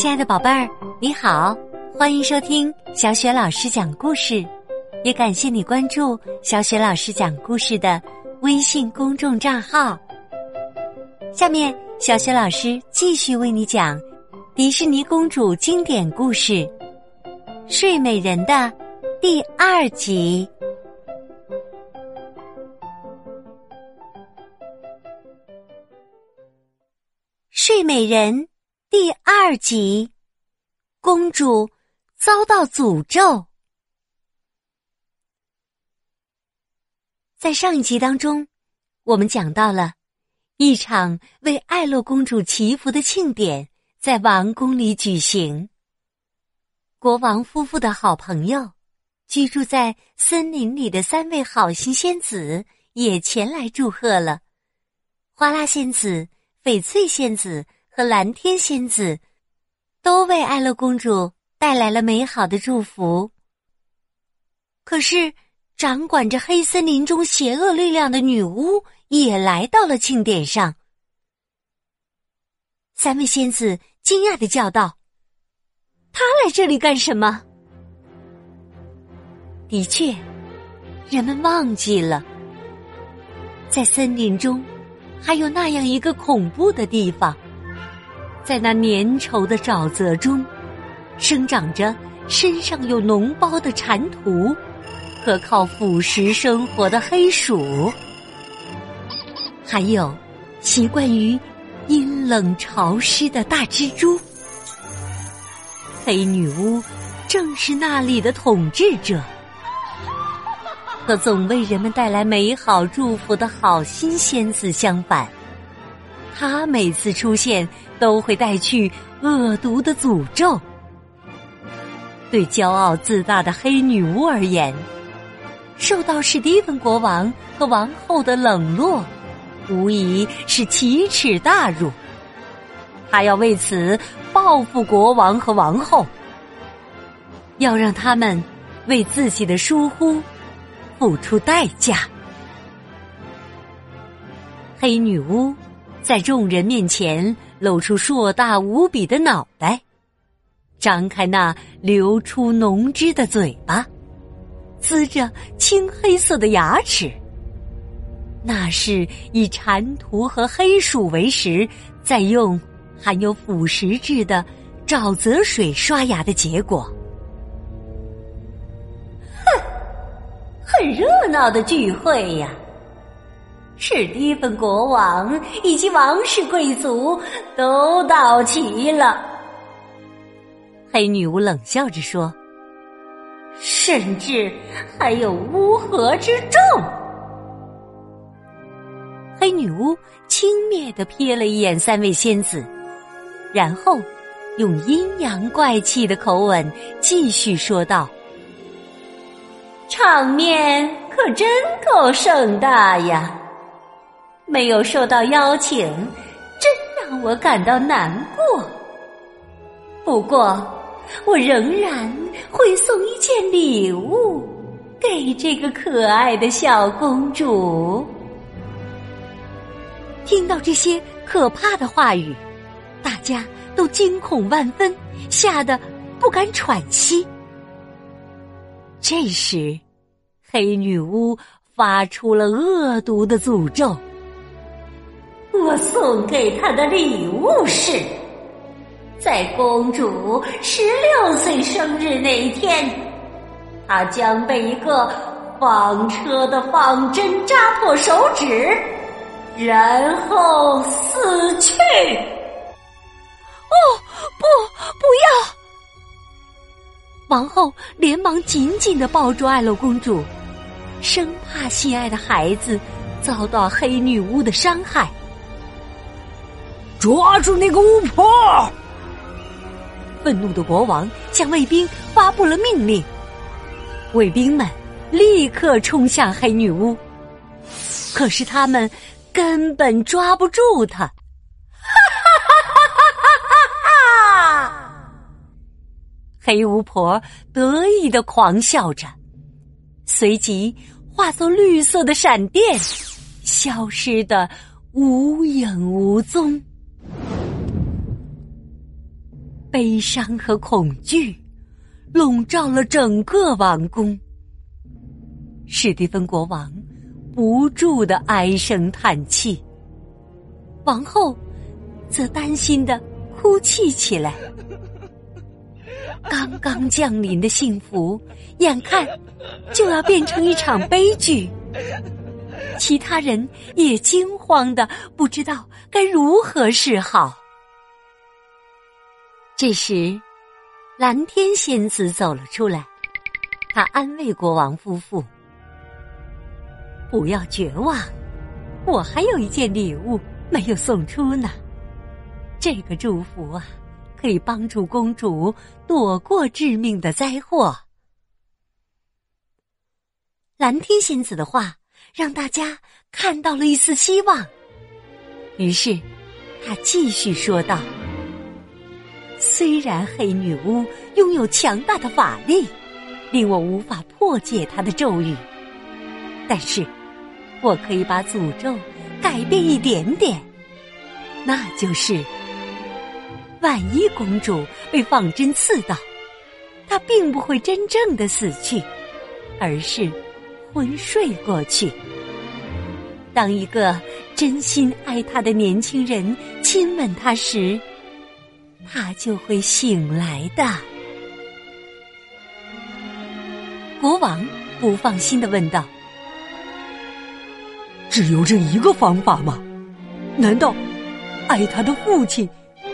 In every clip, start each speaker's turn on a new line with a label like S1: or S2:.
S1: 亲爱的宝贝儿，你好，欢迎收听小雪老师讲故事，也感谢你关注小雪老师讲故事的微信公众账号。下面，小雪老师继续为你讲迪士尼公主经典故事《睡美人》的第二集。睡美人第二集，公主遭到诅咒。在上一集当中，我们讲到了一场为爱洛公主祈福的庆典在王宫里举行。国王夫妇的好朋友，居住在森林里的三位好心仙子也前来祝贺了。花拉仙子。翡翠仙子和蓝天仙子都为爱乐公主带来了美好的祝福。可是，掌管着黑森林中邪恶力量的女巫也来到了庆典上。三位仙子惊讶的叫道：“她来这里干什么？”的确，人们忘记了，在森林中。还有那样一个恐怖的地方，在那粘稠的沼泽中，生长着身上有脓包的蟾蜍和靠腐蚀生活的黑鼠，还有习惯于阴冷潮湿的大蜘蛛。黑女巫正是那里的统治者。和总为人们带来美好祝福的好心仙子相反，她每次出现都会带去恶毒的诅咒。对骄傲自大的黑女巫而言，受到史蒂芬国王和王后的冷落，无疑是奇耻大辱。她要为此报复国王和王后，要让他们为自己的疏忽。付出代价。黑女巫在众人面前露出硕大无比的脑袋，张开那流出浓汁的嘴巴，呲着青黑色的牙齿。那是以蟾蜍和黑鼠为食，再用含有腐蚀质的沼泽水刷牙的结果。哼很热闹的聚会呀！史蒂芬国王以及王室贵族都到齐了。黑女巫冷笑着说：“甚至还有乌合之众。”黑女巫轻蔑的瞥了一眼三位仙子，然后用阴阳怪气的口吻继续说道。场面可真够盛大呀！没有受到邀请，真让我感到难过。不过，我仍然会送一件礼物给这个可爱的小公主。听到这些可怕的话语，大家都惊恐万分，吓得不敢喘息。这时，黑女巫发出了恶毒的诅咒。我送给她的礼物是，在公主十六岁生日那一天，她将被一个纺车的纺针扎破手指，然后死去。
S2: 哦，不，不要！
S1: 王后连忙紧紧的抱住爱乐公主，生怕心爱的孩子遭到黑女巫的伤害。
S3: 抓住那个巫婆！
S1: 愤怒的国王向卫兵发布了命令，卫兵们立刻冲向黑女巫，可是他们根本抓不住她。黑巫婆得意的狂笑着，随即化作绿色的闪电，消失的无影无踪。悲伤和恐惧笼罩了整个王宫。史蒂芬国王不住的唉声叹气，王后则担心的哭泣起来。刚刚降临的幸福，眼看就要变成一场悲剧。其他人也惊慌的不知道该如何是好。这时，蓝天仙子走了出来，她安慰国王夫妇：“不要绝望，我还有一件礼物没有送出呢。这个祝福啊。”可以帮助公主躲过致命的灾祸。蓝天仙子的话让大家看到了一丝希望，于是他继续说道：“虽然黑女巫拥有强大的法力，令我无法破解她的咒语，但是我可以把诅咒改变一点点，那就是。”万一公主被放针刺到，她并不会真正的死去，而是昏睡过去。当一个真心爱她的年轻人亲吻她时，她就会醒来的。国王不放心的问道：“
S3: 只有这一个方法吗？难道爱他的父亲？”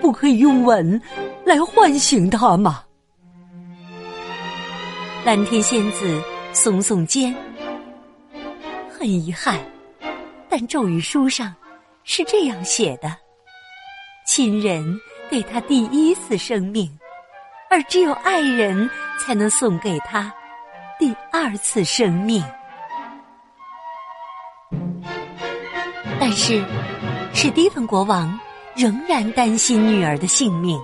S3: 不可以用吻来唤醒他吗？
S1: 蓝天仙子耸耸肩，很遗憾，但咒语书上是这样写的：亲人给他第一次生命，而只有爱人才能送给他第二次生命。但是，史蒂芬国王。仍然担心女儿的性命。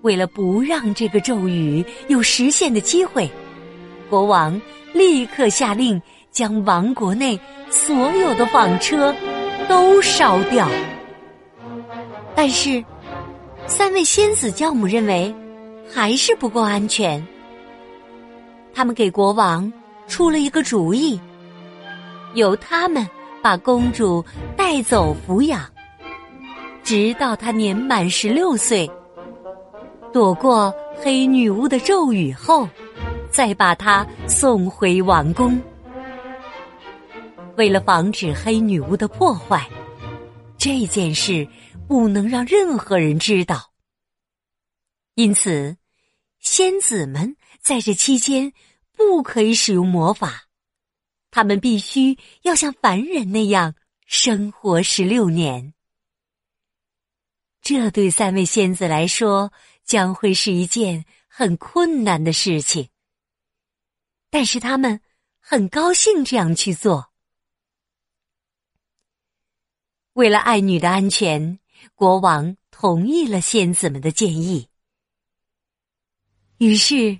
S1: 为了不让这个咒语有实现的机会，国王立刻下令将王国内所有的纺车都烧掉。但是，三位仙子教母认为还是不够安全。他们给国王出了一个主意，由他们把公主带走抚养。直到他年满十六岁，躲过黑女巫的咒语后，再把她送回王宫。为了防止黑女巫的破坏，这件事不能让任何人知道。因此，仙子们在这期间不可以使用魔法，他们必须要像凡人那样生活十六年。这对三位仙子来说将会是一件很困难的事情，但是他们很高兴这样去做。为了爱女的安全，国王同意了仙子们的建议。于是，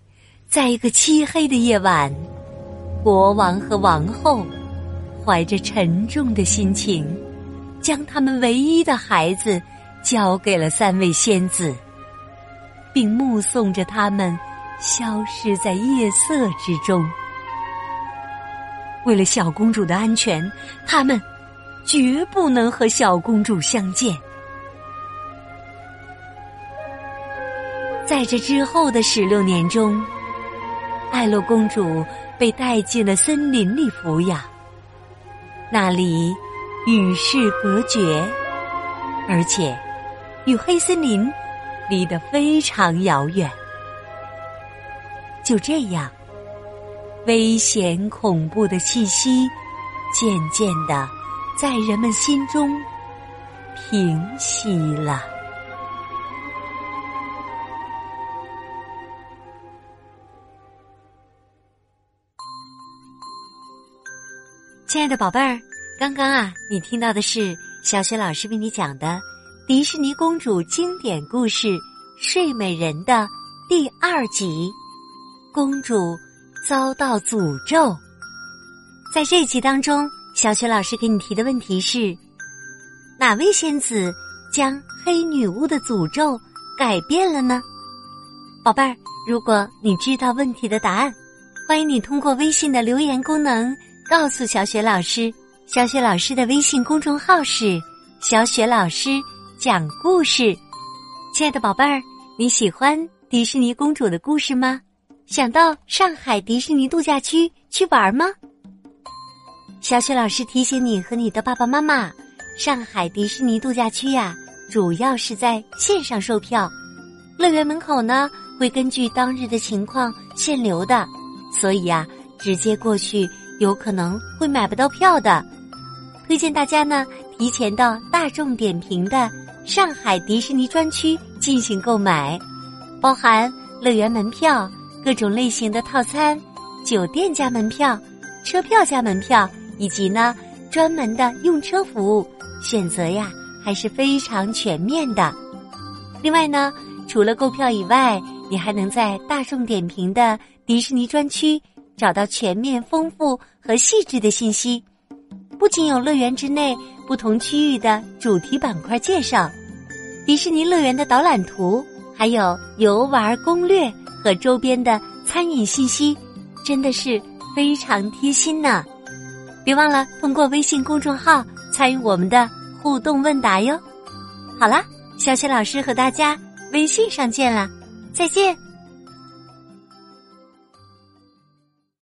S1: 在一个漆黑的夜晚，国王和王后怀着沉重的心情，将他们唯一的孩子。交给了三位仙子，并目送着他们消失在夜色之中。为了小公主的安全，他们绝不能和小公主相见。在这之后的十六年中，艾洛公主被带进了森林里抚养，那里与世隔绝，而且。与黑森林离得非常遥远，就这样，危险恐怖的气息渐渐的在人们心中平息了。亲爱的宝贝儿，刚刚啊，你听到的是小雪老师为你讲的。迪士尼公主经典故事《睡美人》的第二集，公主遭到诅咒。在这集当中，小雪老师给你提的问题是：哪位仙子将黑女巫的诅咒改变了呢？宝贝儿，如果你知道问题的答案，欢迎你通过微信的留言功能告诉小雪老师。小雪老师的微信公众号是“小雪老师讲故事”。亲爱的宝贝儿，你喜欢迪士尼公主的故事吗？想到上海迪士尼度假区去玩吗？小雪老师提醒你和你的爸爸妈妈，上海迪士尼度假区呀，主要是在线上售票，乐园门口呢会根据当日的情况限流的，所以呀，直接过去有可能会买不到票的。推荐大家呢提前到大众点评的上海迪士尼专区进行购买，包含乐园门票。各种类型的套餐、酒店加门票、车票加门票，以及呢专门的用车服务，选择呀还是非常全面的。另外呢，除了购票以外，你还能在大众点评的迪士尼专区找到全面、丰富和细致的信息。不仅有乐园之内不同区域的主题板块介绍，迪士尼乐园的导览图，还有游玩攻略。和周边的餐饮信息，真的是非常贴心呢！别忘了通过微信公众号参与我们的互动问答哟。好啦，小雪老师和大家微信上见了，再见。